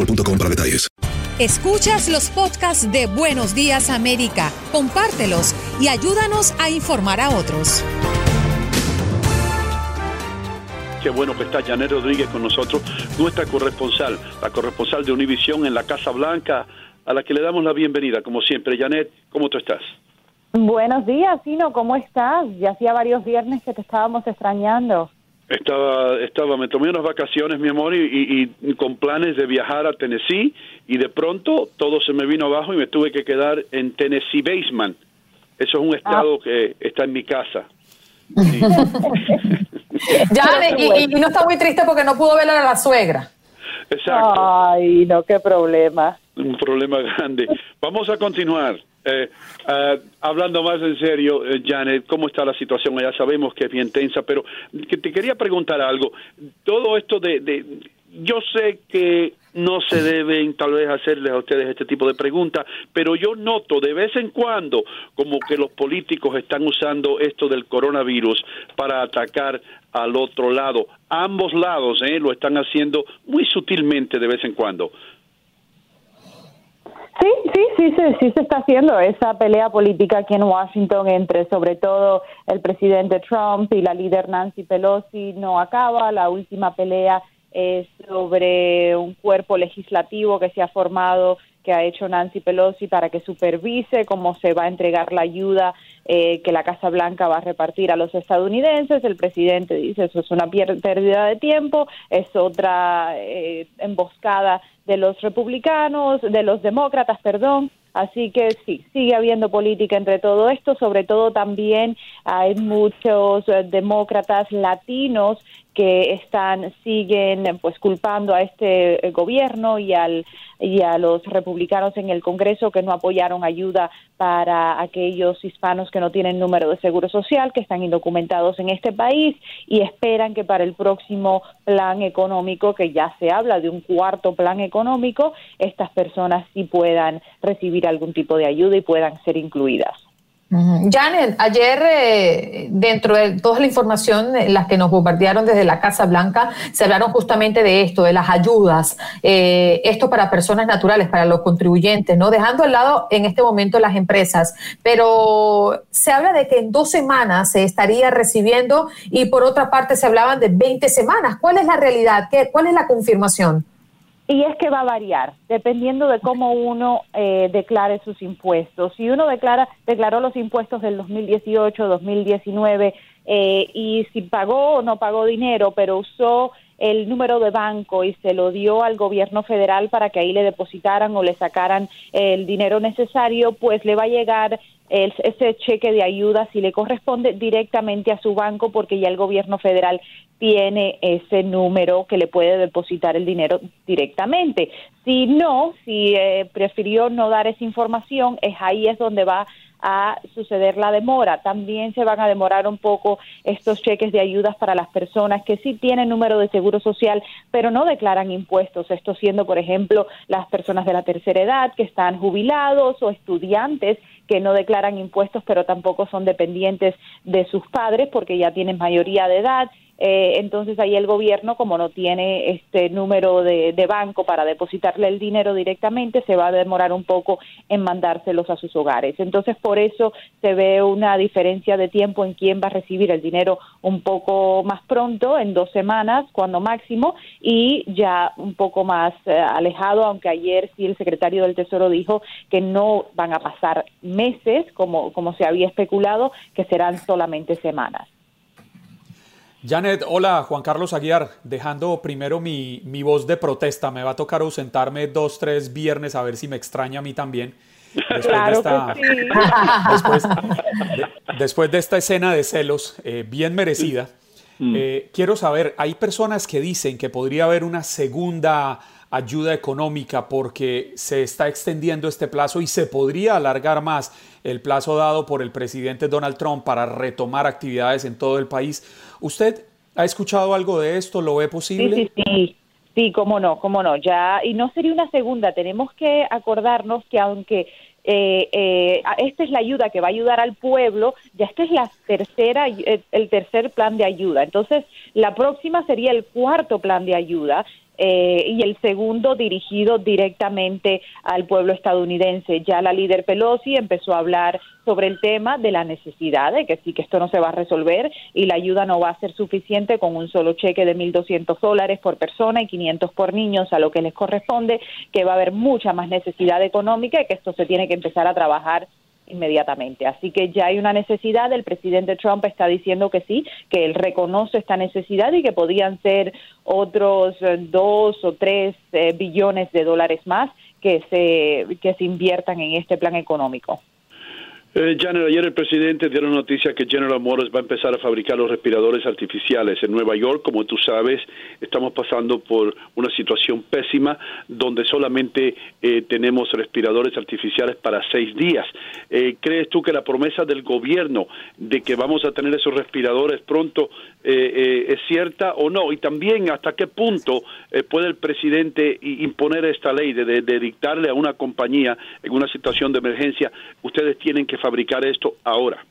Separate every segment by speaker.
Speaker 1: boostmobile.com para detalles.
Speaker 2: Escuchas los podcasts de Buenos Días América, compártelos y ayúdanos a informar a otros.
Speaker 3: Qué bueno que está Janet Rodríguez con nosotros, nuestra corresponsal, la corresponsal de Univisión en la Casa Blanca, a la que le damos la bienvenida, como siempre. Janet, ¿cómo tú estás?
Speaker 4: Buenos días, Sino, ¿cómo estás? Ya hacía varios viernes que te estábamos extrañando.
Speaker 3: Estaba, estaba, me tomé unas vacaciones, mi amor, y, y- y con planes de viajar a Tennessee, y de pronto todo se me vino abajo y me tuve que quedar en Tennessee Basement. Eso es un estado que está en mi casa.
Speaker 5: Ya, y, y- y no está muy triste porque no pudo ver a la suegra.
Speaker 3: Exacto.
Speaker 4: Ay, no, qué problema.
Speaker 3: un problema grande. Vamos a continuar. Eh, ah, hablando más en serio, eh, Janet, ¿cómo está la situación? Ya sabemos que es bien tensa, pero que te quería preguntar algo. Todo esto de, de- yo sé que no se deben tal vez hacerles a ustedes este tipo de preguntas, pero yo noto de vez en cuando como que los políticos están usando esto del coronavirus para atacar al otro lado. Ambos lados eh, lo están haciendo muy sutilmente de vez en cuando.
Speaker 4: Sí, sí, sí, sí, sí se está haciendo esa pelea política aquí en Washington entre sobre todo el presidente Trump y la líder Nancy Pelosi no acaba. La última pelea es sobre un cuerpo legislativo que se ha formado que ha hecho Nancy Pelosi para que supervise cómo se va a entregar la ayuda eh, que la Casa Blanca va a repartir a los estadounidenses. El presidente dice eso es una pérdida de tiempo, es otra eh, emboscada de los republicanos, de los demócratas, perdón. Así que sí, sigue habiendo política entre todo esto, sobre todo también hay muchos eh, demócratas latinos que están siguen pues culpando a este eh, gobierno y al y a los republicanos en el Congreso que no apoyaron ayuda para aquellos hispanos que no tienen número de seguro social, que están indocumentados en este país y esperan que para el próximo plan económico, que ya se habla de un cuarto plan económico, estas personas sí puedan recibir algún tipo de ayuda y puedan ser incluidas.
Speaker 5: Janet, ayer, eh, dentro de toda la información, eh, las que nos bombardearon desde la Casa Blanca, se hablaron justamente de esto, de las ayudas, eh, esto para personas naturales, para los contribuyentes, ¿no? Dejando al lado en este momento las empresas, pero se habla de que en dos semanas se estaría recibiendo y por otra parte se hablaban de 20 semanas. ¿Cuál es la realidad? ¿Qué, ¿Cuál es la confirmación?
Speaker 4: Y es que va a variar, dependiendo de cómo uno eh, declare sus impuestos. Si uno declara, declaró los impuestos del 2018, 2019, eh, y si pagó o no pagó dinero, pero usó el número de banco y se lo dio al gobierno federal para que ahí le depositaran o le sacaran el dinero necesario, pues le va a llegar ese cheque de ayuda si le corresponde directamente a su banco porque ya el gobierno federal tiene ese número que le puede depositar el dinero directamente. Si no, si eh, prefirió no dar esa información, es ahí es donde va a suceder la demora. También se van a demorar un poco estos cheques de ayudas para las personas que sí tienen número de seguro social, pero no declaran impuestos. Esto siendo, por ejemplo, las personas de la tercera edad que están jubilados o estudiantes que no declaran impuestos, pero tampoco son dependientes de sus padres porque ya tienen mayoría de edad eh, entonces ahí el gobierno, como no tiene este número de, banco para depositarle el dinero directamente, se va a demorar un poco en mandárselos a sus hogares. Entonces por eso se ve una diferencia de tiempo en quién va a recibir el dinero un poco más pronto, en dos semanas, cuando máximo, y ya un poco más eh, alejado, aunque ayer sí el secretario del Tesoro dijo que no van a pasar meses, como, como se había especulado, que serán solamente semanas.
Speaker 6: Janet, hola, Juan Carlos Aguiar, dejando primero mi, voz de protesta, me va a tocar ausentarme dos, tres viernes a ver si me extraña a mí también. Después, de, esta, después, de, esta escena de celos eh, bien merecida, mm. eh, quiero saber, hay personas que dicen que podría haber una segunda ayuda económica porque se está extendiendo este plazo y se podría alargar más el plazo dado por el presidente Donald Trump para retomar actividades en todo el país. ¿Usted ha escuchado algo de esto? ¿Lo ve posible?
Speaker 4: Sí, sí, sí. Sí, cómo no, cómo no. Ya, y no sería una segunda. Tenemos que acordarnos que aunque eh, eh, esta es la ayuda que va a ayudar al pueblo, ya esta es la tercera, el tercer plan de ayuda. Entonces, la próxima sería el cuarto plan de ayuda eh, y el segundo dirigido directamente al pueblo estadounidense. Ya la líder Pelosi empezó a hablar sobre el tema de la necesidad de que sí que esto no se va a resolver y la ayuda no va a ser suficiente con un solo cheque de 1.200 dólares por persona y 500 por niños a lo que les corresponde, que va a haber mucha más necesidad económica y que esto se tiene que empezar a trabajar inmediatamente. Así que ya hay una necesidad, el presidente Trump está diciendo que sí, que él reconoce esta necesidad y que podían ser otros eh, dos o tres eh, billones de dólares más que se, que se inviertan en este plan económico.
Speaker 3: Eh, Janet, ayer el presidente dio la noticia que General Motors va a empezar a fabricar los respiradores artificiales en Nueva York. Como tú sabes, estamos pasando por una situación pésima donde solamente eh, tenemos respiradores artificiales para seis días. Eh, ¿Crees tú que la promesa del gobierno de que vamos a tener esos respiradores pronto eh, es cierta o no? Y también, ¿hasta qué punto puede el presidente imponer esta ley de dictarle a una compañía en una situación de emergencia, ustedes tienen que fabricar esto ahora.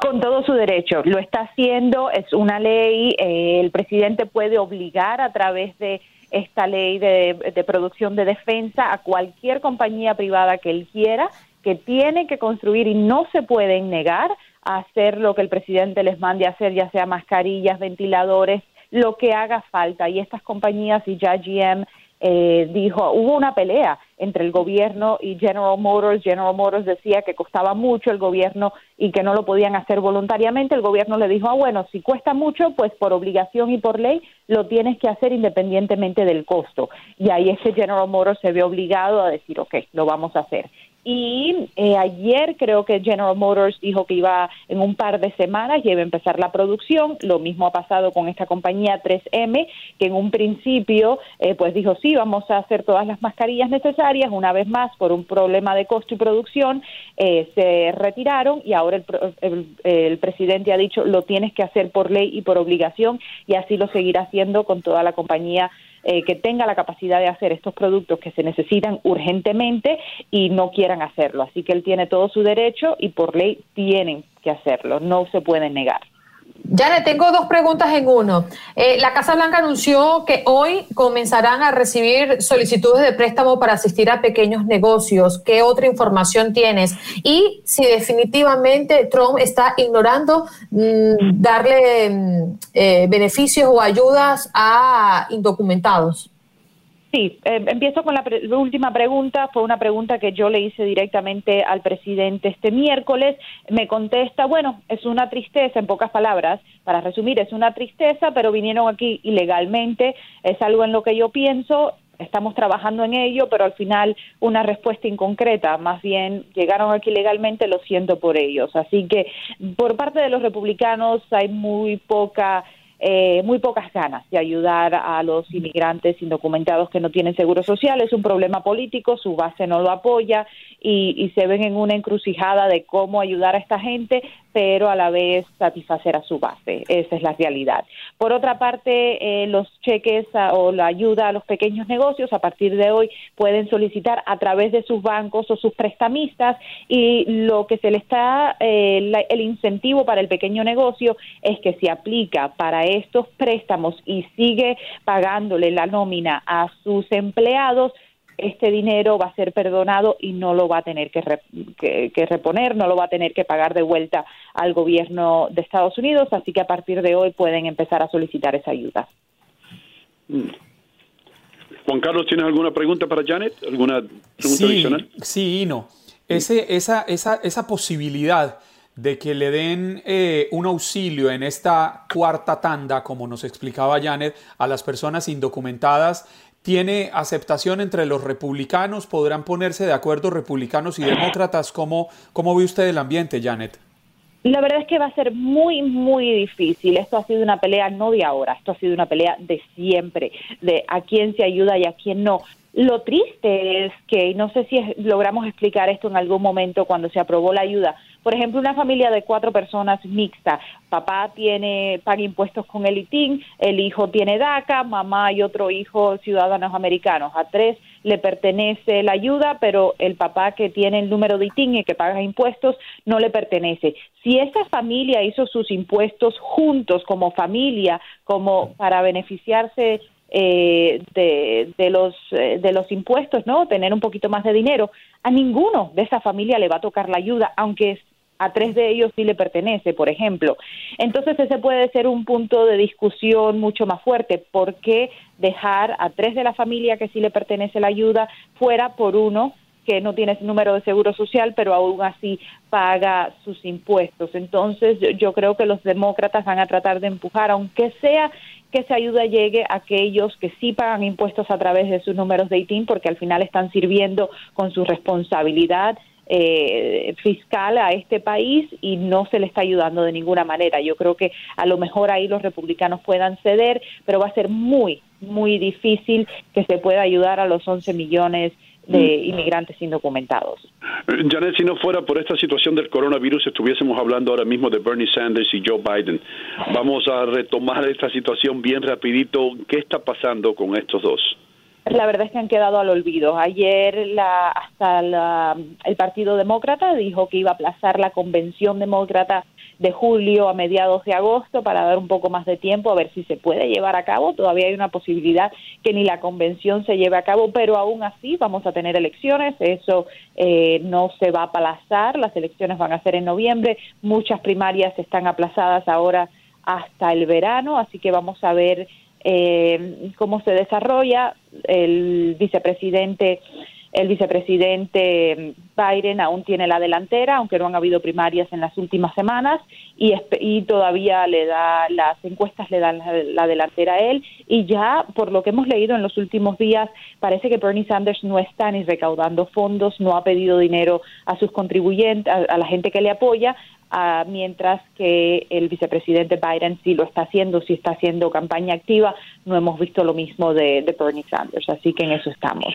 Speaker 4: Con todo su derecho, lo está haciendo, es una ley, eh, el presidente puede obligar a través de esta ley de, de, producción de defensa a cualquier compañía privada que él quiera, que tiene que construir y no se pueden negar a hacer lo que el presidente les mande a hacer, ya sea mascarillas, ventiladores, lo que haga falta. Y estas compañías y ya GM eh, dijo, hubo una pelea entre el gobierno y General Motors. General Motors decía que costaba mucho el gobierno y que no lo podían hacer voluntariamente. El gobierno le dijo, ah, bueno, si cuesta mucho, pues por obligación y por ley lo tienes que hacer independientemente del costo. Y ahí es que General Motors se ve obligado a decir, ok, lo vamos a hacer. Y eh, ayer creo que General Motors dijo que iba en un par de semanas y iba a empezar la producción. Lo mismo ha pasado con esta compañía 3M, que en un principio eh, pues dijo sí, vamos a hacer todas las mascarillas necesarias. Una vez más, por un problema de costo y producción, eh, se retiraron y ahora el, el presidente ha dicho lo tienes que hacer por ley y por obligación y así lo seguirá haciendo con toda la compañía eh, que tenga la capacidad de hacer estos productos que se necesitan urgentemente y no quieran hacerlo. Así que él tiene todo su derecho y por ley tienen que hacerlo, no se pueden negar.
Speaker 5: Ya le tengo dos preguntas en uno. Eh, la Casa Blanca anunció que hoy comenzarán a recibir solicitudes de préstamo para asistir a pequeños negocios. ¿Qué otra información tienes? Y si definitivamente Trump está ignorando mm, darle mm, eh, beneficios o ayudas a indocumentados.
Speaker 4: Sí, eh, empiezo con la, pre- última pregunta. Fue una pregunta que yo le hice directamente al presidente este miércoles. Me contesta, bueno, es una tristeza, en pocas palabras, para resumir, es una tristeza, pero vinieron aquí ilegalmente. Es algo en lo que yo pienso. Estamos trabajando en ello, pero al final una respuesta inconcreta. Más bien, llegaron aquí legalmente, lo siento por ellos. Así que por parte de los republicanos hay muy poca eh, muy pocas ganas de ayudar a los inmigrantes indocumentados que no tienen seguro social. Es un problema político, su base no lo apoya y, y se ven en una encrucijada de cómo ayudar a esta gente, pero a la vez satisfacer a su base. Esa es la realidad. Por otra parte, eh, los cheques a- o la ayuda a los pequeños negocios a partir de hoy pueden solicitar a través de sus bancos o sus prestamistas y lo que se le está, eh, la- el incentivo para el pequeño negocio es que se aplica para estos préstamos y sigue pagándole la nómina a sus empleados, este dinero va a ser perdonado y no lo va a tener que, re- que- que reponer, no lo va a tener que pagar de vuelta al gobierno de Estados Unidos, así que a partir de hoy pueden empezar a solicitar esa ayuda.
Speaker 3: Mm. Juan Carlos, ¿tienes alguna pregunta para Janet? ¿Alguna pregunta
Speaker 6: Sí,
Speaker 3: adicional?
Speaker 6: sí, no. Ese, esa, esa, esa posibilidad de que le den eh, un auxilio en esta cuarta tanda, como nos explicaba Janet, a las personas indocumentadas, ¿tiene aceptación entre los republicanos? ¿Podrán ponerse de acuerdo republicanos y demócratas? ¿Cómo, cómo ve usted el ambiente, Janet?
Speaker 4: La verdad es que va a ser muy, muy difícil. Esto ha sido una pelea no de ahora, esto ha sido una pelea de siempre, de a quién se ayuda y a quién no. Lo triste es que, no sé si es- logramos explicar esto en algún momento cuando se aprobó la ayuda, por ejemplo, una familia de cuatro personas mixta, papá tiene, paga impuestos con el ITIN, el hijo tiene DACA, mamá y otro hijo ciudadanos americanos. A tres le pertenece la ayuda, pero el papá que tiene el número de ITIN y que paga impuestos no le pertenece. Si esa familia hizo sus impuestos juntos como familia, como para beneficiarse eh, de, de los eh, de los impuestos, ¿no? Tener un poquito más de dinero. A ninguno de esa familia le va a tocar la ayuda, aunque a tres de ellos sí le pertenece, por ejemplo. Entonces ese puede ser un punto de discusión mucho más fuerte. ¿Por qué dejar a tres de la familia que sí le pertenece la ayuda fuera por uno que no tiene número de seguro social, pero aún así paga sus impuestos. Entonces, yo, yo creo que los demócratas van a tratar de empujar, aunque sea que esa ayuda llegue a aquellos que sí pagan impuestos a través de sus números de ITIN, porque al final están sirviendo con su responsabilidad eh, fiscal a este país y no se le está ayudando de ninguna manera. Yo creo que a lo mejor ahí los republicanos puedan ceder, pero va a ser muy, muy difícil que se pueda ayudar a los 11 millones de inmigrantes indocumentados.
Speaker 3: Eh, Janet, si no fuera por esta situación del coronavirus, estuviésemos hablando ahora mismo de Bernie Sanders y Joe Biden. Vamos a retomar esta situación bien rapidito. ¿Qué está pasando con estos dos?
Speaker 4: La verdad es que han quedado al olvido. Ayer la, hasta la- el Partido Demócrata dijo que iba a aplazar la convención demócrata de julio a mediados de agosto para dar un poco más de tiempo a ver si se puede llevar a cabo. Todavía hay una posibilidad que ni la convención se lleve a cabo, pero aún así vamos a tener elecciones. Eso eh, no se va a aplazar. Las elecciones van a ser en noviembre. Muchas primarias están aplazadas ahora hasta el verano, así que vamos a ver eh, cómo se desarrolla. El vicepresidente, el vicepresidente Biden aún tiene la delantera, aunque no han habido primarias en las últimas semanas y, y todavía le da las encuestas le dan la, la delantera a él y ya por lo que hemos leído en los últimos días parece que Bernie Sanders no está ni recaudando fondos, no ha pedido dinero a sus contribuyentes, a, a la gente que le apoya, ah, mientras que el vicepresidente Biden sí lo está haciendo, sí está haciendo campaña activa. No hemos visto lo mismo de, de Bernie Sanders, así que en eso estamos.